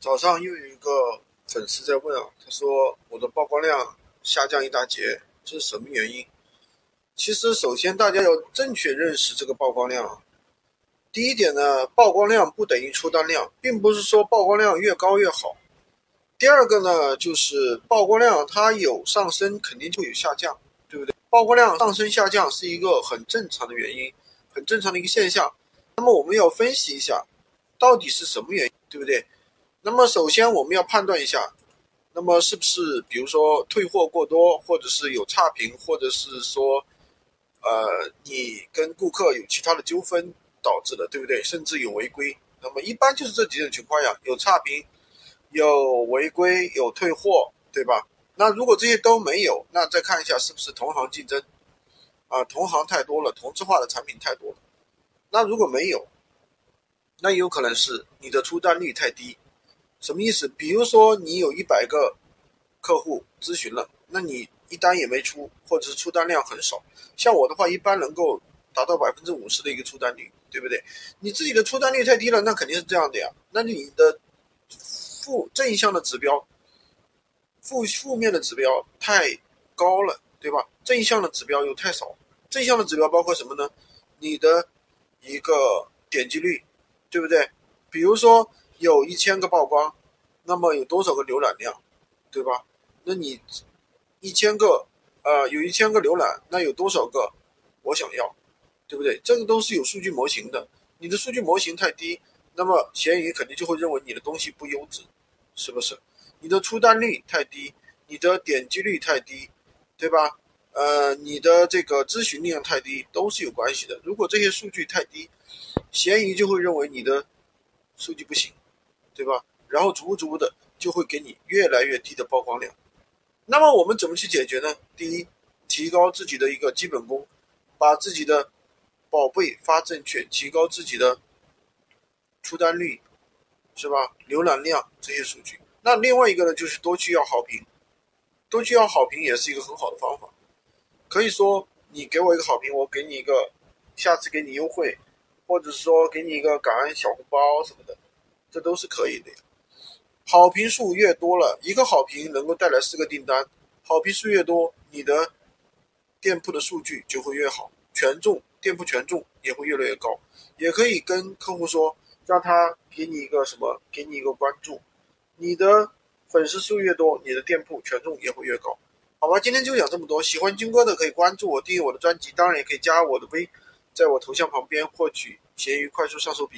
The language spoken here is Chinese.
早上又有一个粉丝在问啊，他说我的曝光量下降一大截，这是什么原因？其实首先大家要正确认识这个曝光量。第一点呢，曝光量不等于出单量，并不是说曝光量越高越好。第二个呢，就是曝光量它有上升，肯定就有下降，对不对？曝光量上升下降是一个很正常的原因，很正常的一个现象。那么我们要分析一下，到底是什么原因，对不对？那么首先我们要判断一下，那么是不是比如说退货过多，或者是有差评，或者是说，呃，你跟顾客有其他的纠纷导致的，对不对？甚至有违规。那么一般就是这几种情况呀，有差评，有违规，有退货，对吧？那如果这些都没有，那再看一下是不是同行竞争，啊，同行太多了，同质化的产品太多了。那如果没有，那有可能是你的出单率太低。什么意思？比如说你有一百个客户咨询了，那你一单也没出，或者是出单量很少。像我的话，一般能够达到百分之五十的一个出单率，对不对？你自己的出单率太低了，那肯定是这样的呀。那你的负正向的指标，负负面的指标太高了，对吧？正向的指标又太少。正向的指标包括什么呢？你的一个点击率，对不对？比如说。有一千个曝光，那么有多少个浏览量，对吧？那你一千个，呃，有一千个浏览，那有多少个我想要，对不对？这个都是有数据模型的。你的数据模型太低，那么闲鱼肯定就会认为你的东西不优质，是不是？你的出单率太低，你的点击率太低，对吧？呃，你的这个咨询量太低，都是有关系的。如果这些数据太低，闲鱼就会认为你的数据不行。对吧？然后逐步逐步的就会给你越来越低的曝光量。那么我们怎么去解决呢？第一，提高自己的一个基本功，把自己的宝贝发正确，提高自己的出单率，是吧？浏览量这些数据。那另外一个呢，就是多去要好评，多去要好评也是一个很好的方法。可以说，你给我一个好评，我给你一个，下次给你优惠，或者说给你一个感恩小红包什么的。这都是可以的呀，好评数越多了，一个好评能够带来四个订单，好评数越多，你的店铺的数据就会越好，权重店铺权重也会越来越高。也可以跟客户说，让他给你一个什么，给你一个关注，你的粉丝数越多，你的店铺权重也会越高。好吧，今天就讲这么多，喜欢军哥的可以关注我，订阅我的专辑，当然也可以加我的微，在我头像旁边获取闲鱼快速上手笔记。